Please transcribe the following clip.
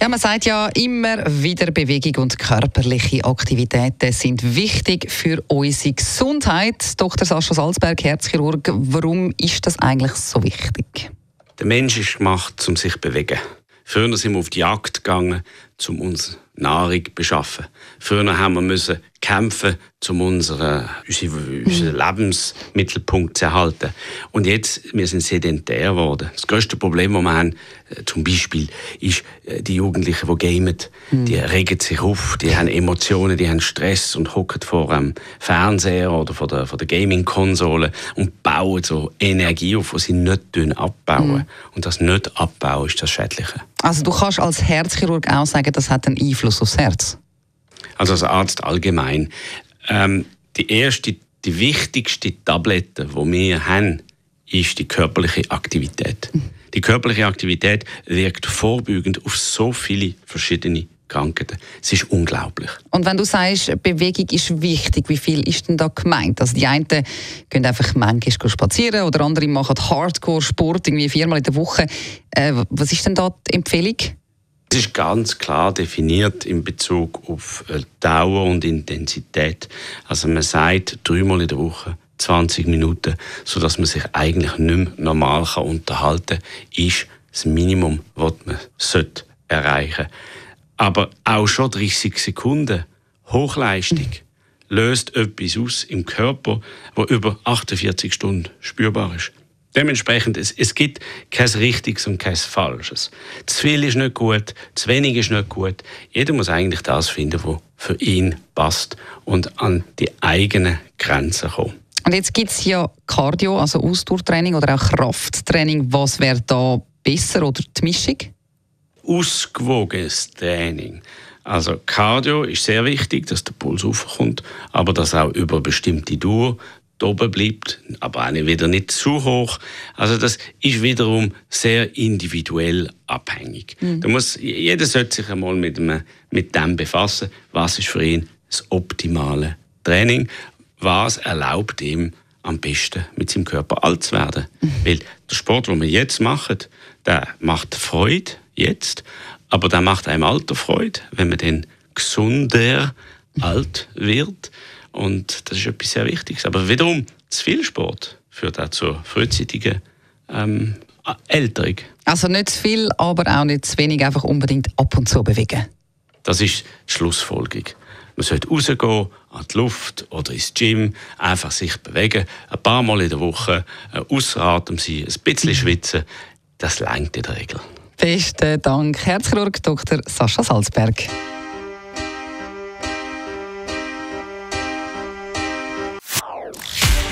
Ja, man sagt ja immer wieder, Bewegung und körperliche Aktivitäten sind wichtig für unsere Gesundheit. Dr. Sascha Salzberg, Herzchirurg, warum ist das eigentlich so wichtig? Der Mensch ist gemacht, um sich zu bewegen. Früher sind wir auf die Jagd gegangen, um uns Nahrung zu beschaffen. Früher haben wir müssen kämpfen, um unseren, unseren, mhm. Lebensmittelpunkt zu erhalten. Und jetzt, wir sind sedentär geworden. Das größte Problem, das wir haben, äh, zum Beispiel, ist äh, die Jugendlichen, die gamen. Mhm. Die regen sich auf, die haben Emotionen, die haben Stress und hocken vor dem Fernseher oder vor der, vor der Gaming-Konsole und bauen so Energie auf, die sie nicht abbauen. Mhm. Und das nicht abbauen ist das Schädliche. Also du kannst als Herzchirurg auch sagen, das hat einen Einfluss aufs Herz? also als Arzt allgemein. Ähm, die erste, die wichtigste Tablette, die wir haben, ist die körperliche Aktivität. Die körperliche Aktivität wirkt vorbeugend auf so viele verschiedene Krankheiten. Es ist unglaublich. Und wenn du sagst, Bewegung ist wichtig, wie viel ist denn da gemeint? Also die einen gehen einfach manchmal spazieren oder andere machen Hardcore-Sport irgendwie viermal in der Woche. Äh, was ist denn da die Empfehlung? Ist ganz klar definiert in Bezug auf äh, Dauer und Intensität. Also man sagt dreimal in der Woche 20 Minuten, sodass man sich eigentlich nicht mehr normal kann unterhalten kann, ist das Minimum, was man sollte erreichen Aber auch schon 30 Sekunden Hochleistung löst etwas aus im Körper, wo über 48 Stunden spürbar ist. Dementsprechend, es, es gibt kein Richtiges und kein Falsches. Zu viel ist nicht gut, zu wenig ist nicht gut. Jeder muss eigentlich das finden, was für ihn passt und an die eigenen Grenzen kommt. Und jetzt gibt es ja Cardio, also Ausdauertraining oder auch Krafttraining. Was wäre da besser oder die Mischung? Ausgewogenes Training. Also Cardio ist sehr wichtig, dass der Puls aufkommt, aber dass auch über bestimmte Dauer oben bleibt, aber auch wieder nicht zu hoch. Also das ist wiederum sehr individuell abhängig. Mhm. Da muss, jeder sollte sich einmal mit dem, mit dem befassen, was ist für ihn das optimale Training, was erlaubt ihm am besten mit seinem Körper alt zu werden. Mhm. Weil der Sport, den wir jetzt machen, der macht Freude jetzt, aber der macht einem Alter Freude, wenn man dann gesunder alt wird. Und das ist etwas sehr Wichtiges. Aber wiederum, zu viel Sport führt auch zur frühzeitigen ähm, Älterung. Also nicht zu viel, aber auch nicht zu wenig, einfach unbedingt ab und zu bewegen. Das ist die Schlussfolgerung. Man sollte rausgehen, an die Luft oder ins Gym, einfach sich bewegen, ein paar Mal in der Woche, äh, außer Atem sein, ein bisschen schwitzen. Das längt in der Regel. Besten Dank, Herzchirurg Dr. Sascha Salzberg.